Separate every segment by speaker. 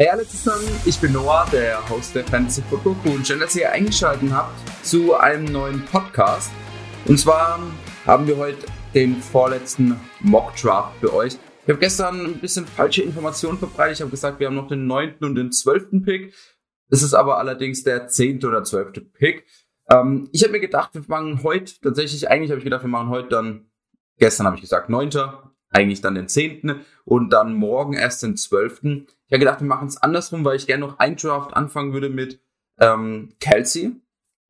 Speaker 1: Hey alle zusammen, ich bin Noah, der Host der Fantasy Football Crew und schön, dass ihr eingeschaltet habt zu einem neuen Podcast. Und zwar haben wir heute den vorletzten Mock Draft für euch. Ich habe gestern ein bisschen falsche Informationen verbreitet. Ich habe gesagt, wir haben noch den neunten und den zwölften Pick. Es ist aber allerdings der zehnte oder zwölfte Pick. Ähm, ich habe mir gedacht, wir machen heute tatsächlich, eigentlich habe ich gedacht, wir machen heute dann, gestern habe ich gesagt, neunter, eigentlich dann den zehnten und dann morgen erst den zwölften. Ich habe gedacht, wir machen es andersrum, weil ich gerne noch ein Draft anfangen würde mit ähm, Kelsey.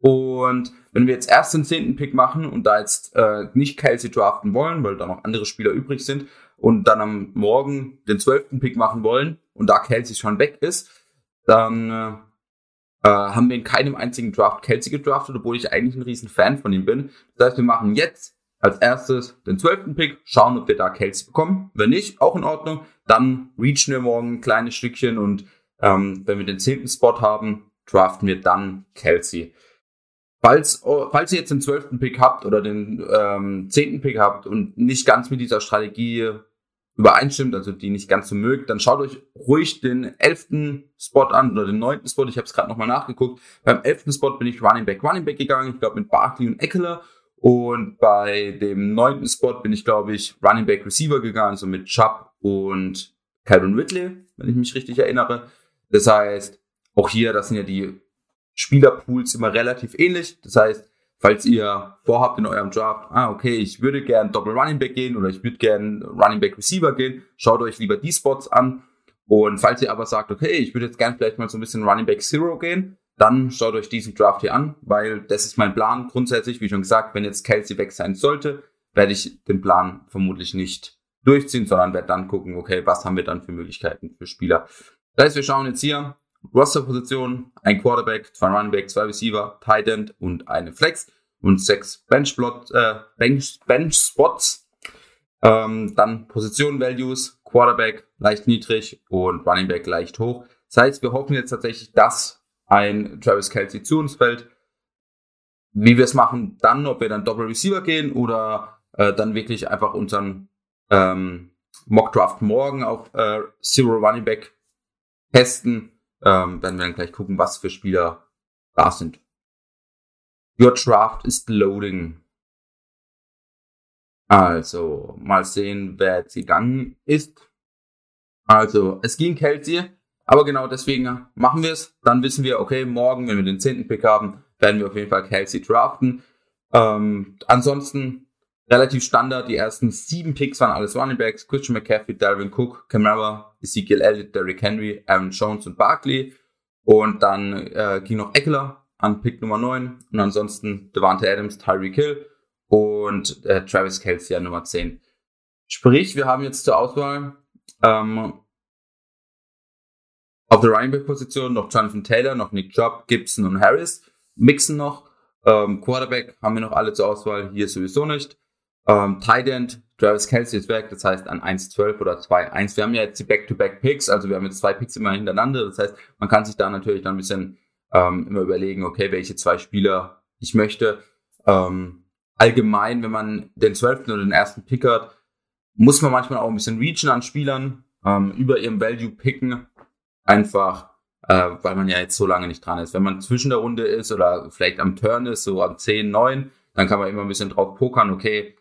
Speaker 1: Und wenn wir jetzt erst den zehnten Pick machen und da jetzt äh, nicht Kelsey draften wollen, weil da noch andere Spieler übrig sind, und dann am Morgen den zwölften Pick machen wollen und da Kelsey schon weg ist, dann äh, äh, haben wir in keinem einzigen Draft Kelsey gedraftet, obwohl ich eigentlich ein riesen Fan von ihm bin. Das heißt, wir machen jetzt als erstes den zwölften Pick, schauen, ob wir da Kelsey bekommen. Wenn nicht, auch in Ordnung. Dann reachen wir morgen ein kleines Stückchen und ähm, wenn wir den zehnten Spot haben, draften wir dann Kelsey. Falls, falls ihr jetzt den zwölften Pick habt oder den ähm, zehnten Pick habt und nicht ganz mit dieser Strategie übereinstimmt, also die nicht ganz so mögt, dann schaut euch ruhig den elften Spot an oder den neunten Spot. Ich habe es gerade nochmal nachgeguckt. Beim elften Spot bin ich Running Back, Running Back gegangen. Ich glaube mit Barkley und Eckler. Und bei dem neunten Spot bin ich, glaube ich, Running Back Receiver gegangen, so mit Chubb und Calvin Ridley, wenn ich mich richtig erinnere. Das heißt, auch hier, das sind ja die Spielerpools immer relativ ähnlich. Das heißt, falls ihr vorhabt in eurem Draft, ah, okay, ich würde gern Doppel Running Back gehen oder ich würde gern Running Back Receiver gehen, schaut euch lieber die Spots an. Und falls ihr aber sagt, okay, ich würde jetzt gern vielleicht mal so ein bisschen Running Back Zero gehen, dann schaut euch diesen Draft hier an, weil das ist mein Plan. Grundsätzlich, wie schon gesagt, wenn jetzt Kelsey weg sein sollte, werde ich den Plan vermutlich nicht durchziehen, sondern werde dann gucken, okay, was haben wir dann für Möglichkeiten für Spieler. Das heißt, wir schauen jetzt hier, Roster-Positionen, ein Quarterback, zwei Running zwei Receiver, Tight End und eine Flex und sechs Bench, äh, Bench, Bench Spots. Ähm, dann Position Values, Quarterback leicht niedrig und Running Back leicht hoch. Das heißt, wir hoffen jetzt tatsächlich, dass ein Travis Kelsey zu uns fällt. Wie wir es machen, dann, ob wir dann Doppel Receiver gehen oder äh, dann wirklich einfach unseren ähm, Mock Draft morgen auf äh, Zero Running Back testen ähm, werden wir dann gleich gucken, was für Spieler da sind. Your Draft ist loading. Also, mal sehen, wer jetzt gegangen ist. Also, es ging Kelsey, aber genau deswegen machen wir es. Dann wissen wir, okay, morgen, wenn wir den zehnten Pick haben, werden wir auf jeden Fall Kelsey draften. Ähm, ansonsten relativ Standard. Die ersten sieben Picks waren alles Running Backs. Christian McCaffrey, Darwin Cook, Camara, Ezekiel Elliott, Derrick Henry, Aaron Jones und Barkley. Und dann äh, ging noch Eckler an Pick Nummer 9. Und ansonsten Devante Adams, Tyreek Hill und äh, Travis Kelsey an Nummer 10. Sprich, wir haben jetzt zur Auswahl ähm, auf der Running Back Position noch Jonathan Taylor, noch Nick Chubb, Gibson und Harris. Mixen noch. Ähm, Quarterback haben wir noch alle zur Auswahl, hier sowieso nicht. Ähm, Tight End, Travis Kelsey ist weg, das heißt an 1-12 oder 2-1. Wir haben ja jetzt die Back-to-Back-Picks, also wir haben jetzt zwei Picks immer hintereinander. Das heißt, man kann sich da natürlich dann ein bisschen ähm, immer überlegen, okay, welche zwei Spieler ich möchte. Ähm, allgemein, wenn man den 12. oder den ersten Pick hat, muss man manchmal auch ein bisschen reachen an Spielern, ähm, über ihrem Value picken, einfach äh, weil man ja jetzt so lange nicht dran ist. Wenn man zwischen der Runde ist oder vielleicht am Turn ist, so am 10, 9, dann kann man immer ein bisschen drauf pokern, okay,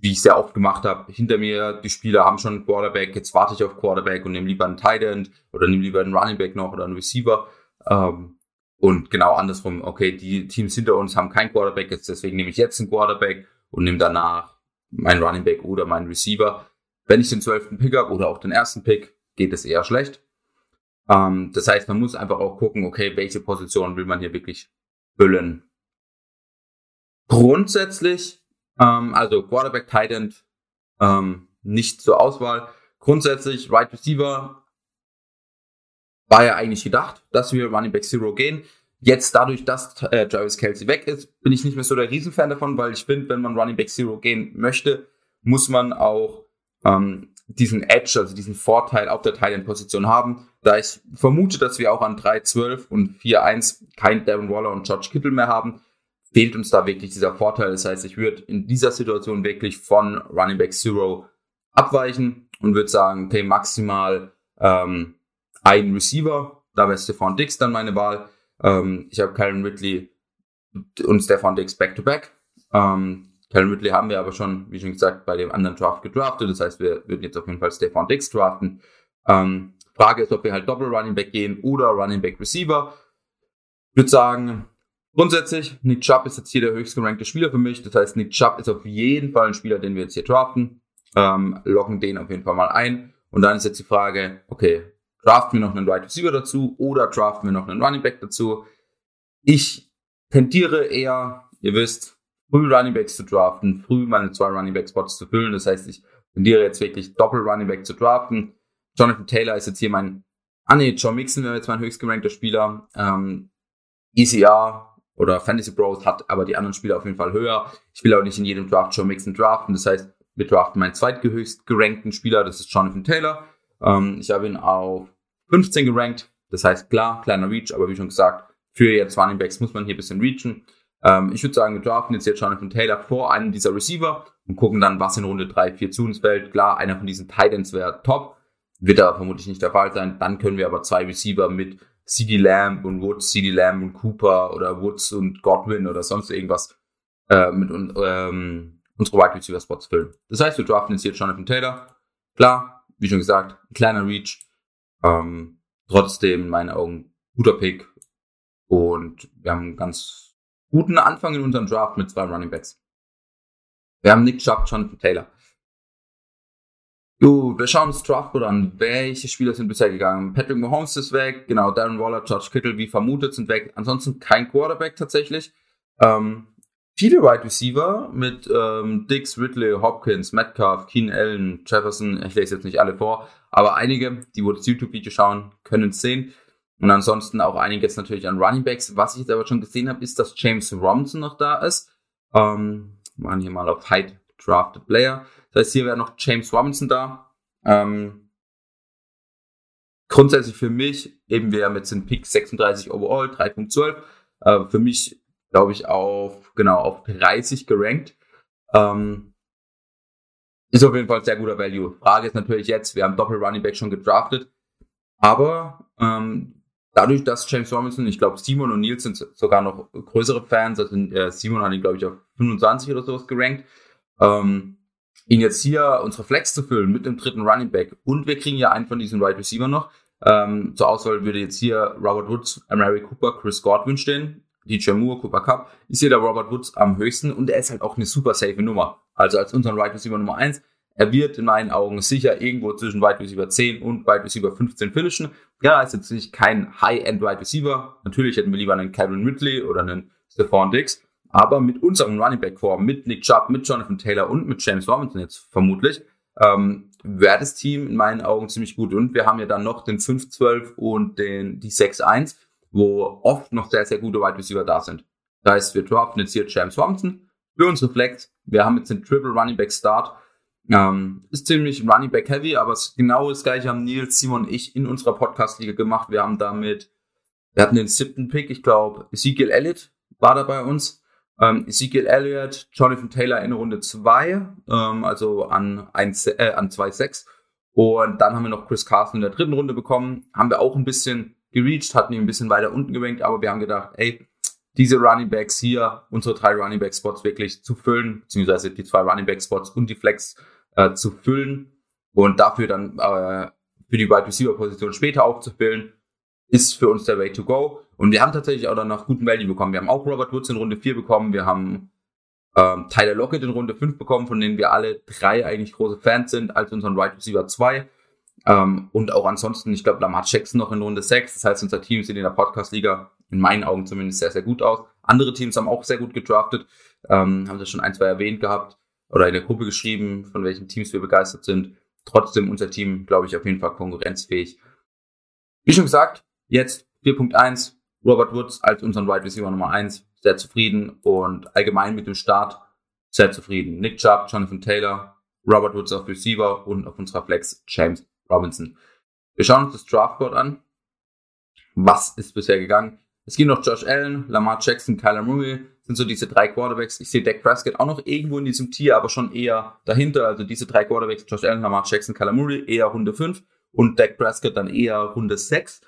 Speaker 1: wie ich sehr oft gemacht habe, hinter mir, die Spieler haben schon einen Quarterback, jetzt warte ich auf Quarterback und nehme lieber einen Tight End oder nehme lieber einen Running Back noch oder einen Receiver. Ähm, und genau andersrum, okay, die Teams hinter uns haben keinen Quarterback, jetzt deswegen nehme ich jetzt einen Quarterback und nehme danach meinen Running Back oder meinen Receiver. Wenn ich den zwölften Pick habe oder auch den ersten Pick, geht es eher schlecht. Ähm, das heißt, man muss einfach auch gucken, okay, welche Position will man hier wirklich füllen. Grundsätzlich ähm, also Quarterback, Tight End ähm, nicht zur Auswahl. Grundsätzlich Right Receiver war ja eigentlich gedacht, dass wir Running Back Zero gehen. Jetzt dadurch, dass äh, Travis Kelsey weg ist, bin ich nicht mehr so der Riesenfan davon, weil ich finde, wenn man Running Back Zero gehen möchte, muss man auch ähm, diesen Edge, also diesen Vorteil auf der Tight End Position haben. Da ich vermute, dass wir auch an 3-12 und 4-1 kein Darren Waller und George Kittle mehr haben, fehlt uns da wirklich dieser Vorteil. Das heißt, ich würde in dieser Situation wirklich von Running Back Zero abweichen und würde sagen, okay, maximal ähm, einen Receiver, da wäre Stefan Dix dann meine Wahl. Ähm, ich habe Kyron Ridley und Stefan Dix back-to-back. Ähm, Kyron Ridley haben wir aber schon, wie schon gesagt, bei dem anderen Draft gedraftet. Das heißt, wir würden jetzt auf jeden Fall Stefan Dix draften. Ähm, Frage ist, ob wir halt Doppel Running Back gehen oder Running Back Receiver. Ich würde sagen, grundsätzlich, Nick Chubb ist jetzt hier der höchst gerankte Spieler für mich. Das heißt, Nick Chubb ist auf jeden Fall ein Spieler, den wir jetzt hier draften. Ähm, loggen den auf jeden Fall mal ein. Und dann ist jetzt die Frage, okay, draften wir noch einen Wide Receiver dazu oder draften wir noch einen Running Back dazu? Ich tendiere eher, ihr wisst, früh Running Backs zu draften, früh meine zwei Running Back Spots zu füllen. Das heißt, ich tendiere jetzt wirklich Doppel Running Back zu draften. Jonathan Taylor ist jetzt hier mein, ah nee, John Mixon wäre jetzt mein höchst gerankter Spieler. Ähm, ECR oder Fantasy Bros hat aber die anderen Spieler auf jeden Fall höher. Ich will auch nicht in jedem Draft John Mixon draften. Das heißt, wir draften meinen zweithöchst gerankten Spieler, das ist Jonathan Taylor. Ähm, ich habe ihn auf 15 gerankt. Das heißt, klar, kleiner Reach, aber wie schon gesagt, für jetzt Running Backs muss man hier ein bisschen reachen. Ähm, ich würde sagen, wir draften jetzt jetzt Jonathan Taylor vor einem dieser Receiver und gucken dann, was in Runde 3, 4 zu uns fällt. Klar, einer von diesen Titans wäre top. Wird aber vermutlich nicht der Fall sein. Dann können wir aber zwei Receiver mit CD Lamb und Woods, CD Lamb und Cooper oder Woods und Godwin oder sonst irgendwas äh, mit ähm, unsere Wide Receiver Spots füllen. Das heißt, wir draften jetzt hier Jonathan Taylor. Klar, wie schon gesagt, ein kleiner Reach. Ähm, trotzdem in meinen Augen guter Pick. Und wir haben ganz guten Anfang in unserem Draft mit zwei Running Backs. Wir haben Nick Chubb, Jonathan Taylor. Du, wir schauen uns Draftboard an. Welche Spieler sind bisher gegangen? Patrick Mahomes ist weg, genau, Darren Waller, George Kittle, wie vermutet, sind weg. Ansonsten kein Quarterback tatsächlich. Ähm, viele Wide Receiver mit ähm, Dix, Ridley, Hopkins, Metcalf, Keen Allen, Jefferson. Ich lese jetzt nicht alle vor, aber einige, die wohl das YouTube-Video schauen, können es sehen. Und ansonsten auch einiges natürlich an Running Backs. Was ich jetzt aber schon gesehen habe, ist, dass James Robinson noch da ist. Ähm, machen hier mal auf Height Drafted Player. Das heißt, hier wäre noch James Robinson da. Ähm, grundsätzlich für mich, eben wir jetzt den Pick 36 overall, 3.12. Äh, für mich, glaube ich, auf, genau, auf 30 gerankt. Ähm, ist auf jeden Fall sehr guter Value. Frage ist natürlich jetzt, wir haben Doppel Running Back schon gedraftet. Aber ähm, dadurch, dass James Robinson, ich glaube, Simon und Nils sind sogar noch größere Fans, also Simon hat ihn, glaube ich, auf 25 oder sowas gerankt. Ähm, ihn jetzt hier unsere Flex zu füllen mit dem dritten Running Back und wir kriegen ja einen von diesen Wide Receiver noch. Ähm, zur Auswahl würde jetzt hier Robert Woods, Mary Cooper, Chris Godwin stehen. DJ Moore, Cooper Cup, ist hier der Robert Woods am höchsten und er ist halt auch eine super safe Nummer. Also als unseren Wide Receiver Nummer 1. Er wird in meinen Augen sicher irgendwo zwischen Wide Receiver 10 und Wide Receiver 15 finishen. Ja, ist jetzt nicht kein High-End Wide Receiver. Natürlich hätten wir lieber einen Kevin Ridley oder einen Stephon Diggs. Aber mit unserem Running Back Core, mit Nick Chubb, mit Jonathan Taylor und mit James Robinson jetzt vermutlich, ähm, wäre das Team in meinen Augen ziemlich gut. Und wir haben ja dann noch den 5-12 und den, die 6-1, wo oft noch sehr, sehr gute Wide Receiver da sind. Das heißt, wir draften jetzt hier James Robinson für unsere Flex. Wir haben jetzt den Triple Running Back Start. Ähm, ist ziemlich Running Back Heavy, aber genau das gleiche haben Nils, Simon und ich in unserer Podcast-Liga gemacht. Wir haben damit, wir hatten den siebten Pick, ich glaube, Ezekiel Elliott war da bei uns. Ähm, Ezekiel Elliott, Jonathan Taylor in Runde 2, ähm, also an 1, äh, an 2,6. Und dann haben wir noch Chris Carson in der dritten Runde bekommen. Haben wir auch ein bisschen gereached, hatten ihn ein bisschen weiter unten gerankt, aber wir haben gedacht, ey, diese Running Backs hier, unsere drei Running Back Spots wirklich zu füllen, beziehungsweise die zwei Running Back Spots und die Flex äh, zu füllen und dafür dann äh, für die Wide Receiver Position später aufzufüllen, ist für uns der Way to go. Und wir haben tatsächlich auch danach guten Value bekommen. Wir haben auch Robert Woods in Runde 4 bekommen. Wir haben ähm, Tyler Lockett in Runde 5 bekommen, von denen wir alle drei eigentlich große Fans sind, als unseren Wide Receiver 2. Ähm, und auch ansonsten, ich glaube, Lamar Jackson noch in Runde 6. Das heißt, unser Team sieht in der Podcast-Liga in meinen Augen zumindest sehr, sehr gut aus. Andere Teams haben auch sehr gut gedraftet, ähm, haben das schon ein, zwei erwähnt gehabt oder in der Gruppe geschrieben, von welchen Teams wir begeistert sind. Trotzdem unser Team, glaube ich, auf jeden Fall konkurrenzfähig. Wie schon gesagt, Jetzt 4.1, Robert Woods als unseren Wide Receiver Nummer 1, sehr zufrieden und allgemein mit dem Start sehr zufrieden. Nick Chubb, Jonathan Taylor, Robert Woods auf Receiver und auf unserer Flex James Robinson. Wir schauen uns das Draftboard an. Was ist bisher gegangen? Es ging noch Josh Allen, Lamar Jackson, Kyler Murray, sind so diese drei Quarterbacks. Ich sehe Dak Prescott auch noch irgendwo in diesem Tier, aber schon eher dahinter. Also diese drei Quarterbacks, Josh Allen, Lamar Jackson, Kyler Murray, eher Runde 5. und Dak Prescott dann eher Runde 6.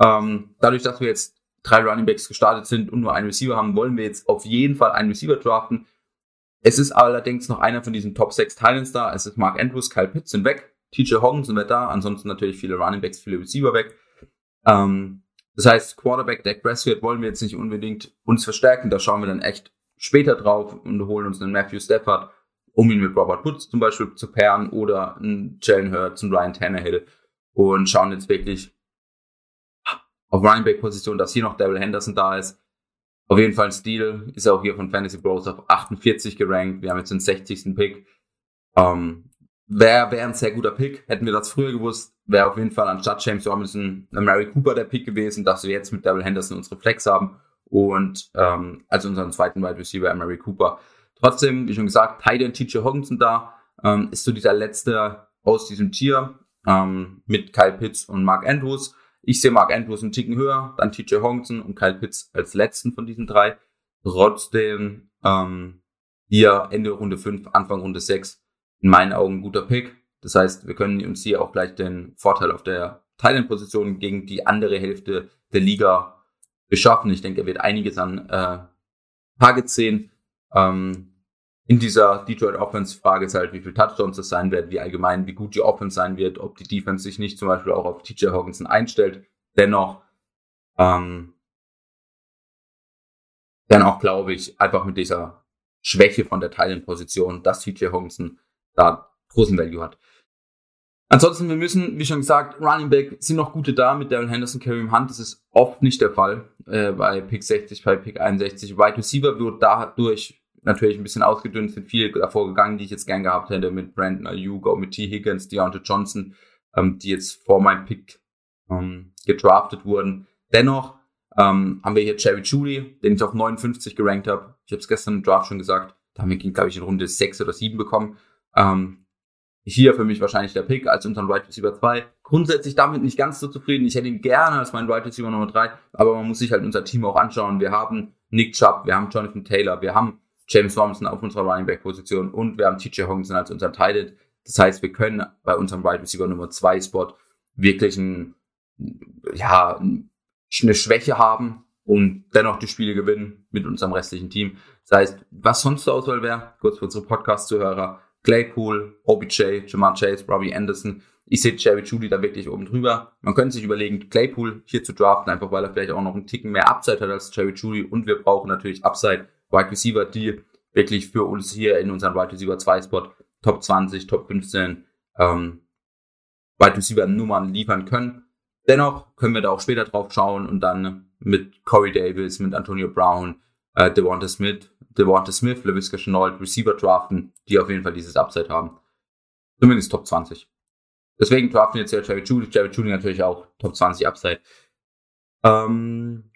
Speaker 1: Ähm, dadurch, dass wir jetzt drei Running Backs gestartet sind und nur einen Receiver haben, wollen wir jetzt auf jeden Fall einen Receiver draften. Es ist allerdings noch einer von diesen Top 6 Titans da. Es ist Mark Andrews, Kyle Pitts sind weg, TJ Hoggins sind da, ansonsten natürlich viele Running Backs, viele Receiver weg. Ähm, das heißt, Quarterback Dak Prescott wollen wir jetzt nicht unbedingt uns verstärken. Da schauen wir dann echt später drauf und holen uns einen Matthew Stafford, um ihn mit Robert Woods zum Beispiel zu pairen oder einen Jalen Hurts und Ryan Tannehill und schauen jetzt wirklich auf Running Back Position, dass hier noch Daryl Henderson da ist. Auf jeden Fall ein Stil, ist auch hier von Fantasy Bros auf 48 gerankt. Wir haben jetzt den 60. Pick. Ähm, Wäre wär ein sehr guter Pick. Hätten wir das früher gewusst, wäre auf jeden Fall anstatt James Robinson Mary Cooper der Pick gewesen, dass wir jetzt mit Daryl Henderson unsere Flex haben und ähm, also unseren zweiten Wide Receiver Mary Cooper. Trotzdem, wie schon gesagt, Titan TJ Hogginson da, ähm, ist so dieser letzte aus diesem Tier ähm, mit Kyle Pitts und Mark Andrews. Ich sehe Mark Andrews einen Ticken höher, dann TJ Hogginson und Kyle Pitts als letzten von diesen drei. Trotzdem ähm, hier Ende Runde 5, Anfang Runde 6 in meinen Augen ein guter Pick. Das heißt, wir können uns hier auch gleich den Vorteil auf der Thailand-Position gegen die andere Hälfte der Liga beschaffen. Ich denke, er wird einiges an äh, Targets sehen. Ähm, in dieser Detroit Offense Frage ist halt, wie viel Touchdowns das sein wird, wie allgemein, wie gut die Offense sein wird, ob die Defense sich nicht zum Beispiel auch auf TJ Hawkinson einstellt. Dennoch, ähm, dann auch glaube ich, einfach mit dieser Schwäche von der Thailand-Position, dass TJ Hawkinson da großen Value hat. Ansonsten, wir müssen, wie schon gesagt, Running Back sind noch gute da mit Daryl Henderson, Kareem Hunt. Das ist oft nicht der Fall äh, bei Pick 60, bei Pick 61. Wide Receiver wird dadurch natürlich ein bisschen ausgedünnt, sind viele davor gegangen, die ich jetzt gern gehabt hätte mit Brandon Ayuk, mit T. Higgins, Deontay Johnson, ähm, die jetzt vor meinem Pick ähm, gedraftet wurden. Dennoch ähm, haben wir hier Jerry Judy, den ich auf 59 gerankt habe. Ich habe es gestern im Draft schon gesagt. Da haben wir glaube ich, in Runde 6 oder 7 bekommen. Ähm, hier für mich wahrscheinlich der Pick als unseren Right Receiver 2. Grundsätzlich damit nicht ganz so zufrieden. Ich hätte ihn gerne als meinen Right Receiver Nummer 3, aber man muss sich halt unser Team auch anschauen. Wir haben Nick Chubb, wir haben Jonathan Taylor, wir haben James Robinson auf unserer Running Back Position und wir haben TJ Hawkinson als unser Tight. Das heißt, wir können bei unserem Right Receiver Nummer 2 Spot wirklich ein, ja, eine Schwäche haben und dennoch die Spiele gewinnen mit unserem restlichen Team. Das heißt, was sonst zur Auswahl wäre, kurz für unsere Podcast-Zuhörer, Claypool, OBJ, Jamar Chase, Robbie Anderson. Ich sehe Jerry Judy da wirklich oben drüber. Man könnte sich überlegen, Claypool hier zu draften, einfach weil er vielleicht auch noch einen Ticken mehr Upside hat als Jerry Judy. Und wir brauchen natürlich Upside, Wide Receiver, die wirklich für uns hier in unseren Wide Receiver 2 Spot Top 20, Top 15 ähm, Wide Receiver Nummern liefern können. Dennoch können wir da auch später drauf schauen und dann mit Corey Davis, mit Antonio Brown, äh, Devonta Smith, Devonta Smith, LaVisca Chenault, Receiver draften, die auf jeden Fall dieses Upside haben. Zumindest Top 20. Deswegen draften jetzt ja Jerry Judy, Jerry Judy natürlich auch Top 20 Upside. Ähm,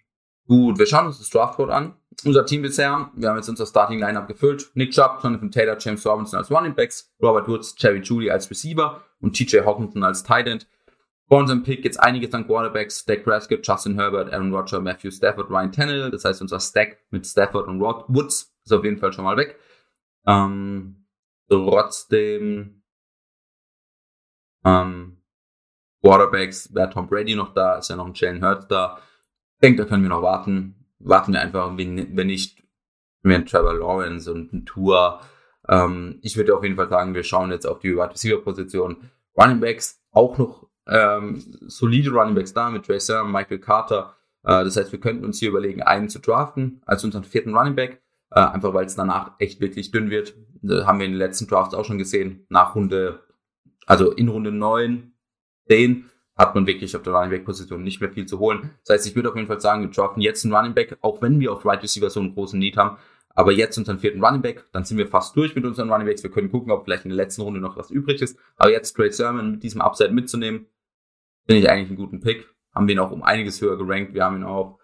Speaker 1: gut, wir schauen uns das Draftboard an. Unser Team bisher, wir haben jetzt unser Starting Lineup gefüllt. Nick Chubb, Jonathan Taylor, James Robinson als Running Backs, Robert Woods, Jerry Judy als Receiver und TJ Hawkinson als Tight End. Vor unserem Pick jetzt einiges an Quarterbacks, Dak Prescott, Justin Herbert, Aaron Rodgers, Matthew Stafford, Ryan Tannehill. Das heißt, unser Stack mit Stafford und Rod Woods ist auf jeden Fall schon mal weg. Ähm, trotzdem ähm, Quarterbacks, wäre Tom Brady noch da, ist ja noch ein Jalen Hurts da. Ich denke, da können wir noch warten. Warten wir einfach, wenn, wenn nicht, wenn Trevor Lawrence und ein Tour. Ähm, ich würde auf jeden Fall sagen, wir schauen jetzt auf die Wide Receiver Position. Running Backs auch noch ähm, solide Running Backs da mit Sermon, Michael Carter. Äh, das heißt, wir könnten uns hier überlegen, einen zu draften als unseren vierten Running Back, äh, einfach weil es danach echt wirklich dünn wird. Das haben wir in den letzten Drafts auch schon gesehen. Nach Runde, also in Runde 9, 10 hat man wirklich auf der Running Back Position nicht mehr viel zu holen. Das heißt, ich würde auf jeden Fall sagen, wir draften jetzt einen Running Back, auch wenn wir auf Right Receiver so einen großen Need haben. Aber jetzt unseren vierten Running Back, dann sind wir fast durch mit unseren Running Backs. Wir können gucken, ob vielleicht in der letzten Runde noch was übrig ist. Aber jetzt Trade Sermon mit diesem Upside mitzunehmen, finde ich eigentlich einen guten Pick. Haben wir ihn auch um einiges höher gerankt. Wir haben ihn auch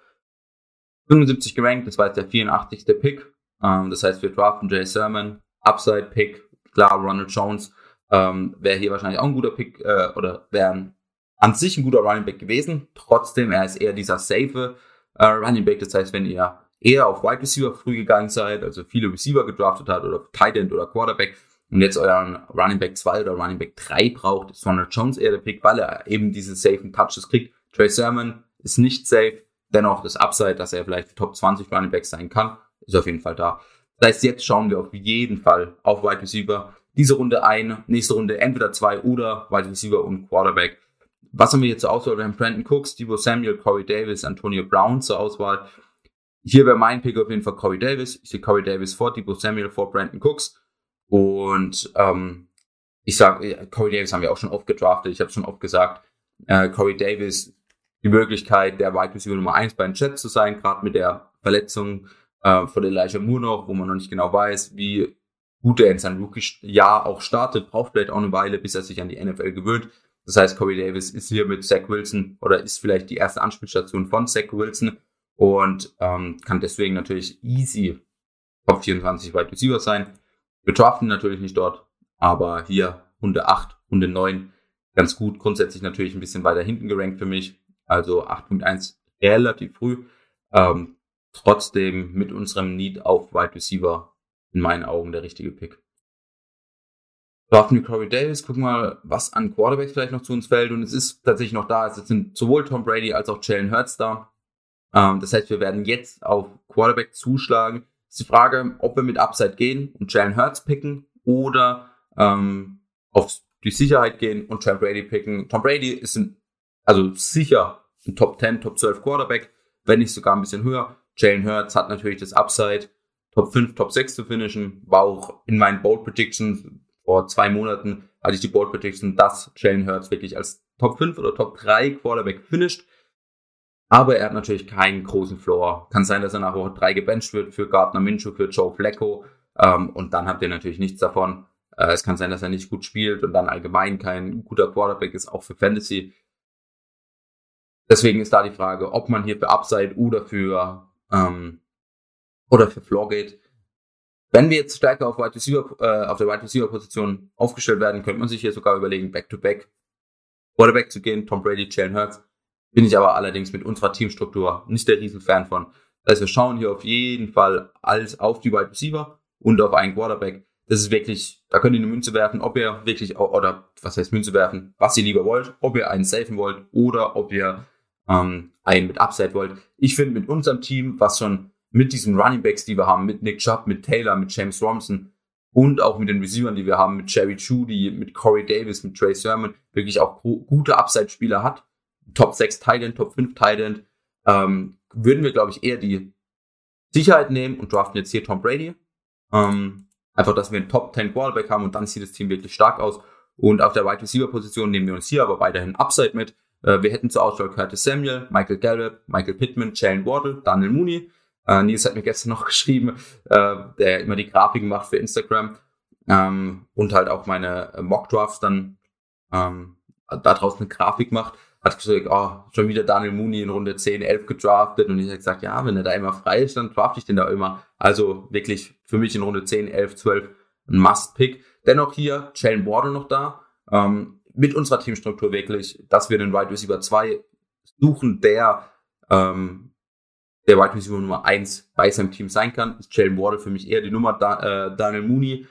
Speaker 1: 75 gerankt. Das war jetzt der 84. Pick. Ähm, das heißt, wir draften Jay Sermon, Upside Pick, klar, Ronald Jones. Ähm, wäre hier wahrscheinlich auch ein guter Pick äh, oder wäre an sich ein guter Running Back gewesen. Trotzdem, er ist eher dieser safe äh, Running Back. Das heißt, wenn ihr eher auf Wide Receiver früh gegangen seid, also viele Receiver gedraftet hat oder Tight End oder Quarterback, und jetzt euren Running Back 2 oder Running Back 3 braucht, ist Ronald Jones eher der Pick, weil er eben diese safen Touches kriegt. Trey Sermon ist nicht safe, dennoch das Upside, dass er vielleicht Top 20 Running Back sein kann, ist auf jeden Fall da. Das heißt, jetzt schauen wir auf jeden Fall auf Wide Receiver. Diese Runde ein, nächste Runde entweder zwei oder Wide Receiver und Quarterback. Was haben wir hier zur Auswahl? Wir haben Brandon Cooks, Debo Samuel, Corey Davis, Antonio Brown zur Auswahl. Hier wäre mein Pick auf jeden Fall Corey Davis. Ich sehe Corey Davis vor Debo Samuel, vor Brandon Cooks. Und ähm, ich sage, Corey Davis haben wir auch schon oft gedraftet. Ich habe schon oft gesagt, äh, Corey Davis die Möglichkeit, der Wide Receiver Nummer 1 bei den Jets zu sein, gerade mit der Verletzung äh, von Elijah Moore noch, wo man noch nicht genau weiß, wie gut er in seinem Rookie-Jahr auch startet, braucht vielleicht auch eine Weile, bis er sich an die NFL gewöhnt. Das heißt, Corey Davis ist hier mit Zach Wilson oder ist vielleicht die erste Anspielstation von Zach Wilson und ähm, kann deswegen natürlich easy Top 24 Wide Receiver sein. Wir draften natürlich nicht dort, aber hier Runde 8, Runde 9 ganz gut. Grundsätzlich natürlich ein bisschen weiter hinten gerankt für mich. Also 8.1 relativ früh. Ähm, trotzdem mit unserem Need auf Wide Receiver in meinen Augen der richtige Pick. Draften wir Corey Davis, gucken mal, was an Quarterbacks vielleicht noch zu uns fällt. Und es ist tatsächlich noch da. Es sind sowohl Tom Brady als auch Jalen Hurts da. Ähm, das heißt, wir werden jetzt auf Quarterback zuschlagen. ist die Frage, ob wir mit Upside gehen und Jalen Hurts picken oder ähm, auf die Sicherheit gehen und Tom Brady picken. Tom Brady ist ein, also sicher ein Top 10, Top 12 Quarterback, wenn nicht sogar ein bisschen höher. Jalen Hurts hat natürlich das Upside, Top 5, Top 6 zu finishen. War auch in meinen Bold Predictions vor zwei Monaten hatte ich die Bold Prediction, dass Jalen Hurts wirklich als Top 5 oder Top 3 Quarterback finisht. Aber er hat natürlich keinen großen Floor. Kann sein, dass er nach Woche 3 gebencht wird für Gardner Minshew, für Joe Flacco. Ähm, und dann habt ihr natürlich nichts davon. Äh, es kann sein, dass er nicht gut spielt und dann allgemein kein guter Quarterback ist, auch für Fantasy. Deswegen ist da die Frage, ob man hier für Upside oder für ähm, oder für Floor geht. Wenn wir jetzt stärker auf, Wide Receiver, äh, auf der Wide Receiver Position aufgestellt werden, könnte man sich hier sogar überlegen, Back-to-Back Quarterback zu gehen, Tom Brady, Jalen Hurts. Bin ich aber allerdings mit unserer Teamstruktur nicht der Riesenfan von. Heißt, wir schauen hier auf jeden Fall alles auf die Wide Receiver und auf einen Quarterback. Das ist wirklich, da könnt ihr eine Münze werfen, ob ihr wirklich, oder was heißt Münze werfen, was ihr lieber wollt, ob ihr einen safen wollt oder ob ihr ähm, einen mit Upside wollt. Ich finde mit unserem Team, was schon mit diesen Running Backs, die wir haben, mit Nick Chubb, mit Taylor, mit James Robinson und auch mit den Receivern, die wir haben, mit Jerry Judy, mit Corey Davis, mit Trey Sermon, wirklich auch gute Upside-Spieler hat. Top 6 Thailand, Top 5 Thailand, ähm, würden wir, glaube ich, eher die Sicherheit nehmen und draften jetzt hier Tom Brady. Ähm, einfach, dass wir einen Top 10 Quarterback haben und dann sieht das Team wirklich stark aus. Und auf der Wide Receiver Position nehmen wir uns hier aber weiterhin Upside mit. Äh, wir hätten zur Auswahl Curtis Samuel, Michael Gallup, Michael Pittman, Jalen Wardle, Daniel Mooney. Äh, Nils hat mir gestern noch geschrieben, äh, der immer die Grafiken macht für Instagram ähm, und halt auch meine äh, Mock Drafts dann ähm, da draußen eine Grafik macht. Hat gesagt, oh, schon wieder Daniel Mooney in Runde 10, 11 gedraftet. Und ich habe gesagt, ja, wenn er da immer frei ist, dann draft ich den da immer. Also wirklich für mich in Runde 10, 11, 12 ein Must-Pick. Dennoch hier Jalen Wardle noch da. Ähm, mit unserer Teamstruktur wirklich, dass wir den Wide Receiver 2 suchen, der ähm, der Wide Receiver Nummer 1 bei seinem Team sein kann, ist Jalen Wardle für mich eher die Nummer. Da, äh, Daniel Mooney,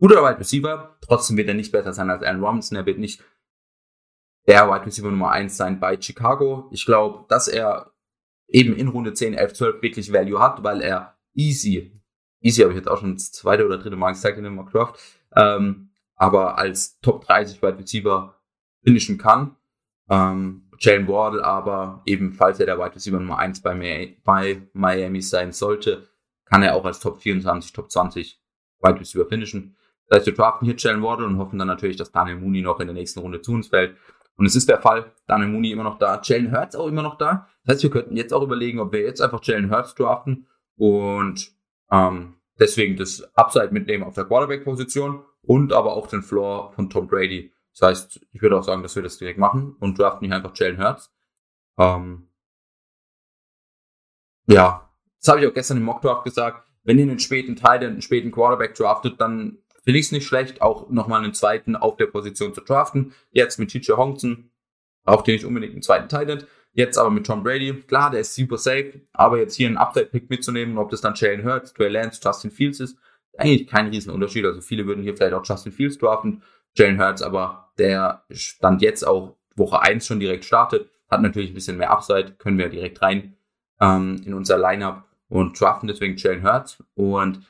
Speaker 1: guter Wide Receiver, trotzdem wird er nicht besser sein als Aaron Robinson. Er wird nicht der Wide Receiver Nummer 1 sein bei Chicago. Ich glaube, dass er eben in Runde 10, 11, 12 wirklich Value hat, weil er easy, easy habe ich jetzt auch schon das zweite oder dritte Mal gesagt in dem Mockdraft, ähm, aber als Top 30 Wide Receiver finishen kann. Ähm, Jalen Wardle aber eben, falls er der Wide Receiver Nummer 1 bei, bei Miami sein sollte, kann er auch als Top 24, Top 20 Wide Receiver finishen. Das heißt, wir draften hier Jalen Wardle und hoffen dann natürlich, dass Daniel Mooney noch in der nächsten Runde zu uns fällt. Und es ist der Fall. Daniel Mooney immer noch da. Jalen Hurts auch immer noch da. Das heißt, wir könnten jetzt auch überlegen, ob wir jetzt einfach Jalen Hurts draften und ähm, deswegen das Upside mitnehmen auf der Quarterback-Position und aber auch den Floor von Tom Brady. Das heißt, ich würde auch sagen, dass wir das direkt machen und draften hier einfach Jalen Hurts. Ähm, ja, das habe ich auch gestern im Mockdraft gesagt. Wenn ihr einen späten Teil, einen späten Quarterback draftet, dann finde ich es nicht schlecht, auch nochmal einen zweiten auf der Position zu draften. Jetzt mit TJ Hongson, auch den nicht unbedingt einen zweiten Titan. Jetzt aber mit Tom Brady. Klar, der ist super safe, aber jetzt hier einen Upside-Pick mitzunehmen, ob das dann Jalen Hurts, Trey Lance, Justin Fields ist, eigentlich kein Riesenunterschied. Also viele würden hier vielleicht auch Justin Fields draften, Jalen Hurts, aber der stand jetzt auch Woche 1 schon direkt startet, hat natürlich ein bisschen mehr Upside, können wir direkt rein ähm, in unser Lineup und draften deswegen Jalen Hurts. Und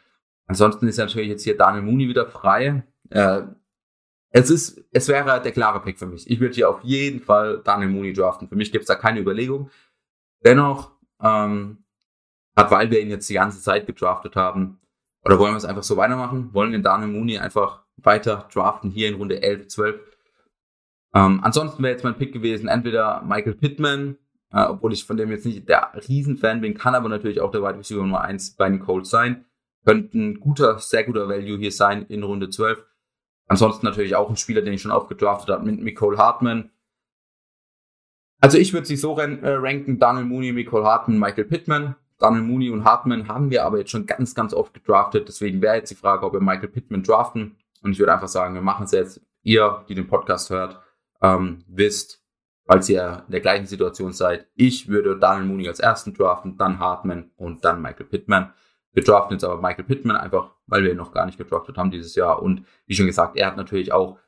Speaker 1: ansonsten ist natürlich jetzt hier Daniel Mooney wieder frei. Äh, es ist, es wäre der klare Pick für mich. Ich würde hier auf jeden Fall Daniel Mooney draften. Für mich gibt es da keine Überlegung. Dennoch ähm, hat, weil wir ihn jetzt die ganze Zeit gedraftet haben, oder wollen wir es einfach so weitermachen? Wollen den Daniel Mooney einfach weiter draften hier in Runde 11, 12? Ähm, ansonsten wäre jetzt mein Pick gewesen, entweder Michael Pittman, äh, obwohl ich von dem jetzt nicht der Riesenfan bin, kann aber natürlich auch der Wide Receiver Nummer 1 bei den Colts sein. Könnte ein guter, sehr guter Value hier sein in Runde 12. Ansonsten natürlich auch ein Spieler, den ich schon aufgedraftet habe mit Nicole Hartman. Also ich würde sie so äh, ranken, Daniel Mooney, Nicole Hartman, Michael Pittman. Daniel Mooney und Hartman haben wir aber jetzt schon ganz, ganz oft gedraftet. Deswegen wäre jetzt die Frage, ob wir Michael Pittman draften. Und ich würde einfach sagen, wir machen es jetzt. Ihr, die den Podcast hört, ähm, wisst, falls ihr in der gleichen Situation seid, ich würde Daniel Mooney als ersten draften, dann Hartman und dann Michael Pittman. Wir draften jetzt aber Michael Pittman einfach, weil wir ihn noch gar nicht gedraftet haben dieses Jahr. Und wie schon gesagt, er hat natürlich auch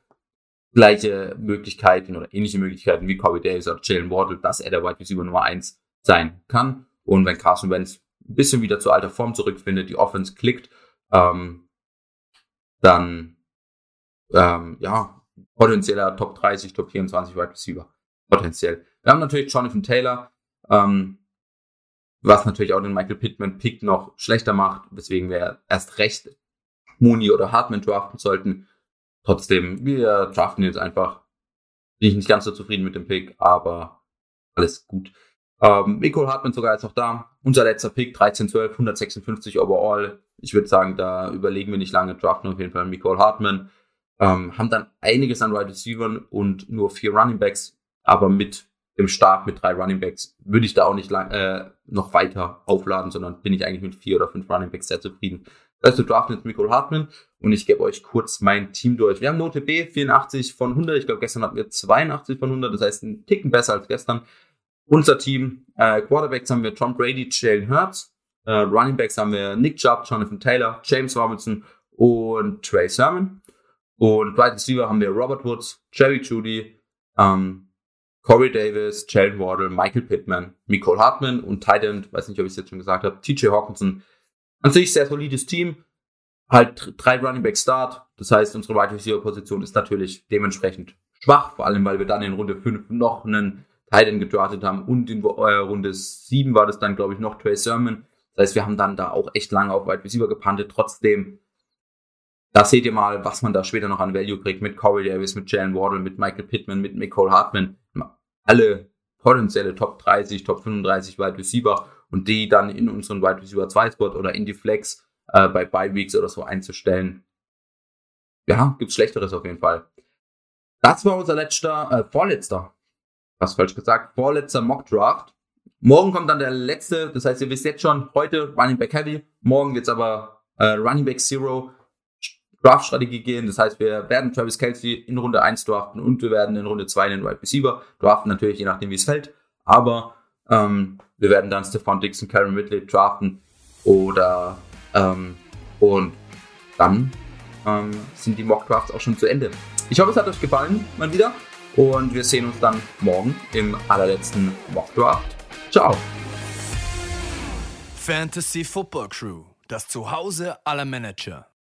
Speaker 1: gleiche Möglichkeiten oder ähnliche Möglichkeiten wie Corey Davis oder Jalen Wardle, dass er der Wide Receiver Nummer 1 sein kann. Und wenn Carson Wentz ein bisschen wieder zur alter Form zurückfindet, die Offense klickt, ähm, dann ähm, ja, potenzieller Top 30, Top 24 Wide Receiver. Potenziell. Wir haben natürlich Jonathan Taylor, ähm, was natürlich auch den Michael Pittman Pick noch schlechter macht, weswegen wir erst recht Mooney oder Hartman draften sollten. Trotzdem, wir draften jetzt einfach. Bin ich nicht ganz so zufrieden mit dem Pick, aber alles gut. Ähm, Nicole Hartman sogar jetzt noch da. Unser letzter Pick, 13-12, 156 overall. Ich würde sagen, da überlegen wir nicht lange, draften auf jeden Fall Nicole Hartman. Ähm, haben dann einiges an Wide right Receivers und nur vier Running Backs, aber mit im Start mit drei Running Backs würde ich da auch nicht lang, äh, noch weiter aufladen, sondern bin ich eigentlich mit vier oder fünf Running Backs sehr zufrieden. Also draften jetzt Michael Hartman und ich gebe euch kurz mein Team durch. Wir haben Note B 84 von 100. Ich glaube, gestern hatten wir 82 von 100. Das heißt, ein Ticken besser als gestern. Unser Team, äh, Quarterbacks haben wir Tom Brady, Jalen Hurts. Äh, Running Backs haben wir Nick Chubb, Jonathan Taylor, James Robinson und Trey Sermon. Und Wide Receiver haben wir Robert Woods, Jerry Judy, ähm, Corey Davis, Jalen Wardle, Michael Pittman, Nicole Hartman und Titan, weiß nicht, ob ich es jetzt schon gesagt habe, TJ Hawkinson. An sich sehr solides Team. Halt drei Running Back Start. Das heißt, unsere Wide Receiver Position ist natürlich dementsprechend schwach, vor allem weil wir dann in Runde 5 noch einen Titan gedraftet haben und in äh, Runde 7 war das dann, glaube ich, noch Trey Sermon. Das heißt, wir haben dann da auch echt lange auf Wide Receiver gepantet. Trotzdem, da seht ihr mal, was man da später noch an Value kriegt mit Corey Davis, mit Jalen Wardle, mit Michael Pittman, mit Nicole Hartman alle potenzielle Top 30, Top 35 Wide Receiver und die dann in unseren Wide Receiver 2 Spot oder in die Flex äh, bei Bye Weeks oder so einzustellen. Ja, gibt's Schlechteres auf jeden Fall. Das war unser letzter, äh, vorletzter, was falsch gesagt, vorletzter Mock Draft. Morgen kommt dann der letzte, das heißt, ihr wisst jetzt schon, heute Running Back Heavy, morgen wird's aber äh, Running Back Zero Draft-Strategie gehen. Das heißt, wir werden Travis Kelsey in Runde 1 draften und wir werden in Runde 2 den Wide Receiver draften, natürlich je nachdem, wie es fällt. Aber ähm, wir werden dann Stefan Dixon, Karen Ridley draften oder ähm, und dann ähm, sind die Mock Drafts auch schon zu Ende. Ich hoffe, es hat euch gefallen, mal wieder. Und wir sehen uns dann morgen im allerletzten Mock Draft. Ciao.
Speaker 2: Fantasy Football Crew, das Zuhause aller Manager.